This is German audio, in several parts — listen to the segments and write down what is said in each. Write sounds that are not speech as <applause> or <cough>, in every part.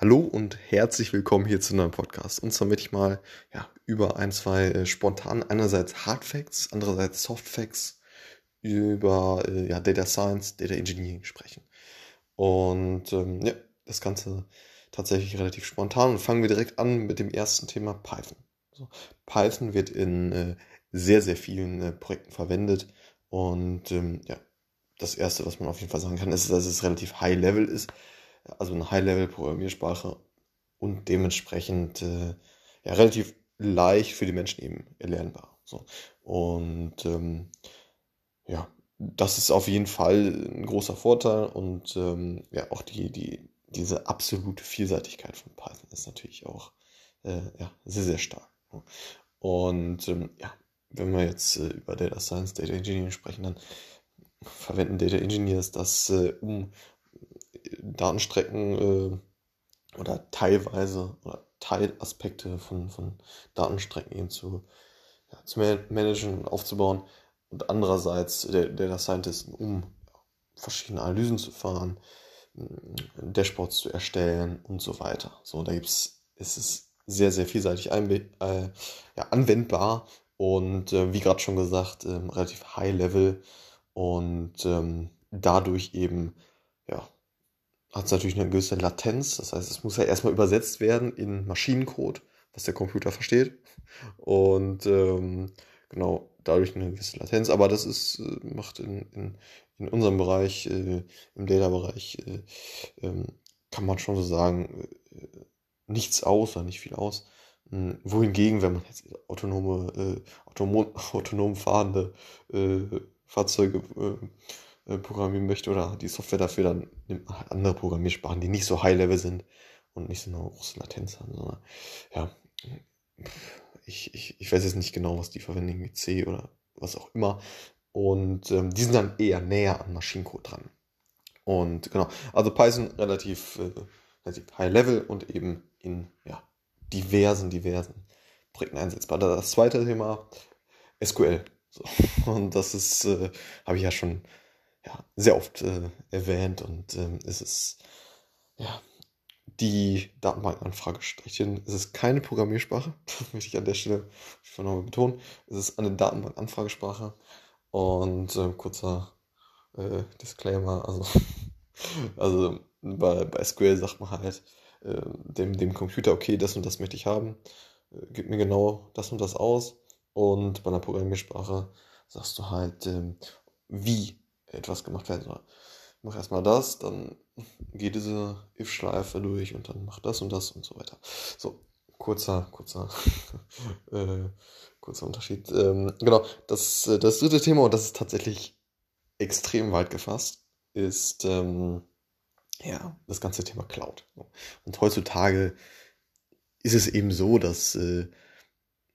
Hallo und herzlich willkommen hier zu einem neuen Podcast. Und zwar möchte ich mal ja, über ein, zwei äh, spontan, einerseits Hard Facts, andererseits Soft Facts über äh, ja, Data Science, Data Engineering sprechen. Und ähm, ja, das Ganze tatsächlich relativ spontan. Und fangen wir direkt an mit dem ersten Thema Python. So, Python wird in äh, sehr, sehr vielen äh, Projekten verwendet. Und ähm, ja, das erste, was man auf jeden Fall sagen kann, ist, dass es relativ high level ist also eine High-Level-Programmiersprache und dementsprechend äh, ja, relativ leicht für die Menschen eben erlernbar. So. Und ähm, ja, das ist auf jeden Fall ein großer Vorteil und ähm, ja, auch die, die, diese absolute Vielseitigkeit von Python ist natürlich auch äh, ja, sehr, sehr stark. Und ähm, ja, wenn wir jetzt äh, über Data Science, Data Engineering sprechen, dann verwenden Data Engineers das, äh, um Datenstrecken äh, oder teilweise oder Teilaspekte von, von Datenstrecken eben zu, ja, zu managen und aufzubauen und andererseits der Data Scientist, um verschiedene Analysen zu fahren, Dashboards zu erstellen und so weiter. So, da gibt's, ist es sehr, sehr vielseitig äh, ja, anwendbar und äh, wie gerade schon gesagt, ähm, relativ high level und ähm, dadurch eben hat es natürlich eine gewisse Latenz. Das heißt, es muss ja erstmal übersetzt werden in Maschinencode, was der Computer versteht. Und ähm, genau, dadurch eine gewisse Latenz. Aber das ist, äh, macht in, in, in unserem Bereich, äh, im Data-Bereich, äh, ähm, kann man schon so sagen, äh, nichts aus oder nicht viel aus. Hm, wohingegen, wenn man jetzt autonome, äh, autonom, <laughs> autonom fahrende äh, Fahrzeuge äh, programmieren möchte oder die Software dafür, dann nimmt man halt andere Programmiersprachen, die nicht so high-level sind und nicht so eine große Latenz haben, sondern ja, ich, ich, ich weiß jetzt nicht genau, was die verwenden, mit C oder was auch immer. Und ähm, die sind dann eher näher an Maschinencode dran. Und genau, also Python relativ, äh, relativ high level und eben in ja, diversen, diversen Projekten einsetzbar. Das zweite Thema, SQL. So. <laughs> Und das ist, äh, habe ich ja schon ja, sehr oft äh, erwähnt und ähm, es ist ja die Datenbankanfrage strichen. Es ist keine Programmiersprache, <laughs> möchte ich an der Stelle nochmal betonen. Es ist eine Datenbankanfragesprache und äh, kurzer äh, Disclaimer, also, <laughs> also bei, bei SQL sagt man halt äh, dem, dem Computer, okay, das und das möchte ich haben, äh, gib mir genau das und das aus und bei einer Programmiersprache sagst du halt, ähm, wie etwas gemacht werden soll. Mach erstmal das, dann geht diese if-Schleife durch und dann mach das und das und so weiter. So, kurzer, kurzer, <laughs> äh, kurzer Unterschied. Ähm, genau, das, äh, das dritte Thema, und das ist tatsächlich extrem weit gefasst, ist ähm, ja das ganze Thema Cloud. Und heutzutage ist es eben so, dass äh,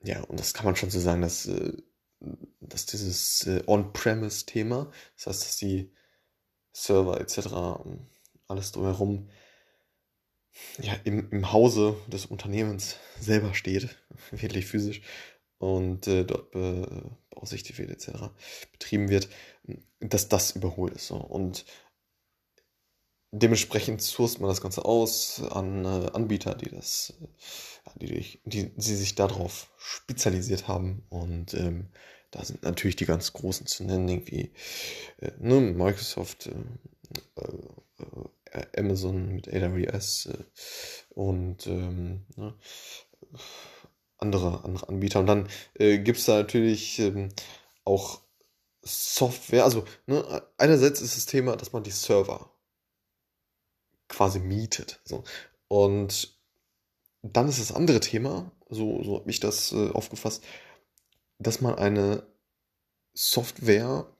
ja, und das kann man schon so sagen, dass äh, dass dieses äh, On-Premise-Thema, das heißt, dass die Server etc., ähm, alles drumherum, ja, im, im Hause des Unternehmens selber steht, <laughs> wirklich physisch, und äh, dort be, beausichtigt wird etc., betrieben wird, dass das überholt ist. So. Und dementsprechend sourced man das Ganze aus an äh, Anbieter, die das, äh, die, die, die sich darauf spezialisiert haben und ähm, da sind natürlich die ganz großen zu nennen, irgendwie äh, ne, Microsoft, äh, äh, Amazon mit AWS äh, und ähm, ne, andere, andere Anbieter. Und dann äh, gibt es da natürlich ähm, auch Software. Also ne, einerseits ist das Thema, dass man die Server quasi mietet. So. Und dann ist das andere Thema, so, so habe ich das äh, aufgefasst, dass man eine Software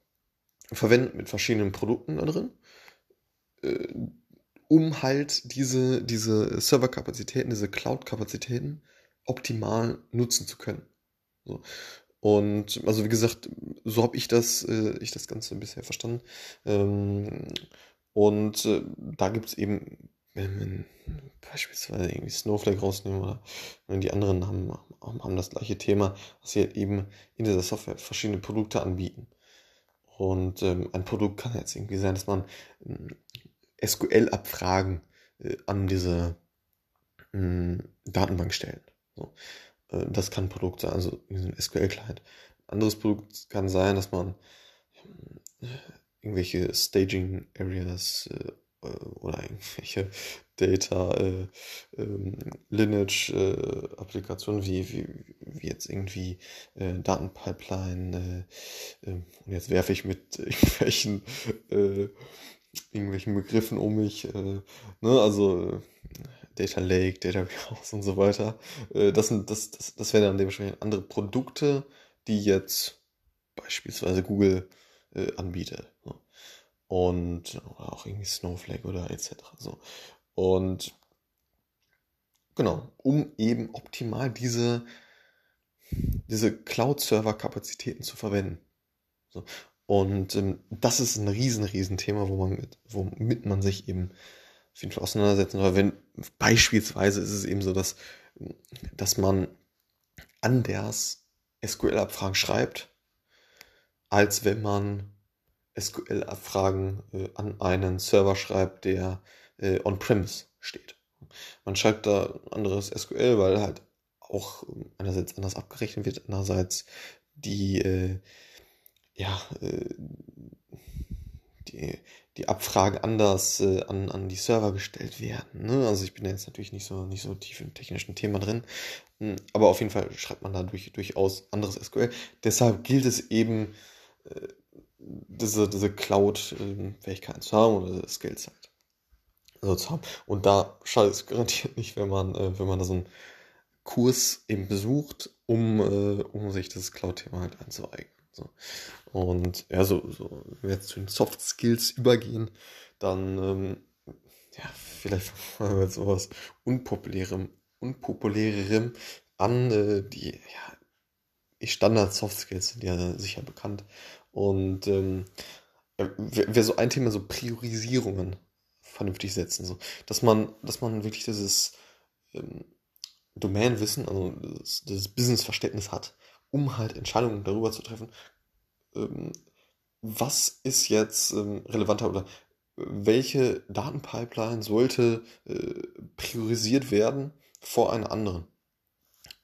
verwendet mit verschiedenen Produkten da drin, äh, um halt diese, diese Serverkapazitäten, diese Cloud-Kapazitäten optimal nutzen zu können. So. Und also wie gesagt, so habe ich das, äh, ich das Ganze bisher verstanden. Ähm, und äh, da gibt es eben wenn wir beispielsweise irgendwie Snowflake rausnehmen oder wenn die anderen haben, haben das gleiche Thema, dass sie halt eben in dieser Software verschiedene Produkte anbieten. Und ähm, ein Produkt kann jetzt irgendwie sein, dass man ähm, SQL-Abfragen äh, an diese mh, Datenbank stellen. So. Äh, das kann ein Produkt sein, also ein SQL-Client. Ein anderes Produkt kann sein, dass man äh, irgendwelche Staging Areas äh, oder irgendwelche <laughs> Data äh, ähm, Lineage äh, Applikationen wie, wie, wie jetzt irgendwie äh, Datenpipeline äh, ähm, und jetzt werfe ich mit <laughs> irgendwelchen äh, irgendwelchen Begriffen um mich äh, ne also äh, Data Lake Data Warehouse und so weiter äh, das sind das das, das wären dann dementsprechend andere Produkte die jetzt beispielsweise Google äh, anbietet ne? Und auch irgendwie Snowflake oder etc. So. Und genau, um eben optimal diese, diese Cloud-Server-Kapazitäten zu verwenden. So. Und ähm, das ist ein riesen, riesen Thema, wo man mit, womit man sich eben auf jeden Fall auseinandersetzen soll. Wenn beispielsweise ist es eben so, dass, dass man anders SQL-Abfragen schreibt, als wenn man SQL-Abfragen äh, an einen Server schreibt, der äh, on-premise steht. Man schreibt da anderes SQL, weil halt auch ähm, einerseits anders abgerechnet wird, andererseits die, äh, ja, äh, die, die Abfragen anders äh, an, an die Server gestellt werden. Ne? Also ich bin jetzt natürlich nicht so, nicht so tief im technischen Thema drin, hm, aber auf jeden Fall schreibt man da durch, durchaus anderes SQL. Deshalb gilt es eben, äh, diese, diese Cloud-Fähigkeiten zu haben oder das Skills halt so zu haben. Und da schadet es garantiert nicht, wenn man, äh, wenn man da so einen Kurs eben besucht, um, äh, um sich das Cloud-Thema halt anzueignen. So. Und ja, so, so, wenn wir jetzt zu den Soft Skills übergehen, dann ähm, ja, vielleicht <laughs> fangen wir mit sowas Unpopulärem, Unpopulärerem an, äh, die, ja, die Standard Soft Skills sind ja sicher bekannt. Und ähm, wäre so ein Thema, so Priorisierungen vernünftig setzen. So. Dass man, dass man wirklich dieses ähm, Domainwissen, also das, das Business-Verständnis hat, um halt Entscheidungen darüber zu treffen, ähm, was ist jetzt ähm, relevanter oder welche Datenpipeline sollte äh, priorisiert werden vor einer anderen,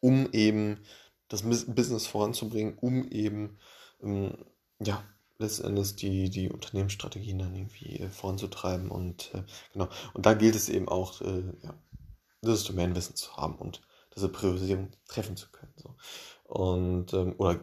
um eben das Business voranzubringen, um eben ähm, ja, letztendlich die, die Unternehmensstrategien dann irgendwie äh, voranzutreiben. Und äh, genau, und da gilt es eben auch, äh, ja, dieses Domainwissen zu haben und diese Priorisierung treffen zu können. So. Und ähm, oder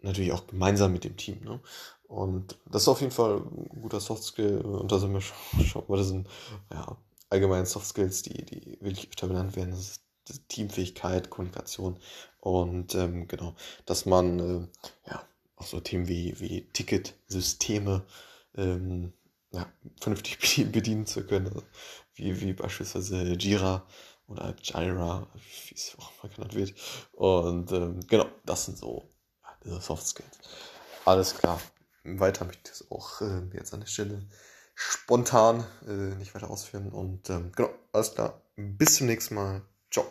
natürlich auch gemeinsam mit dem Team. Ne? Und das ist auf jeden Fall ein guter Soft Skill. Und da sind wir schon, <laughs> schon das sind ja, allgemeine Soft Skills, die, die wirklich öfter benannt werden. Das ist Teamfähigkeit, Kommunikation und ähm, genau, dass man äh, ja auch so Themen wie, wie Ticketsysteme ähm, ja, vernünftig <laughs> bedienen zu können. Also wie, wie beispielsweise Jira oder Jira, wie es auch mal genannt wird. Und ähm, genau, das sind so ja, diese Soft Skills. Alles klar. Weiter möchte ich das auch äh, jetzt an der Stelle spontan äh, nicht weiter ausführen. Und ähm, genau, alles klar. Bis zum nächsten Mal. Ciao.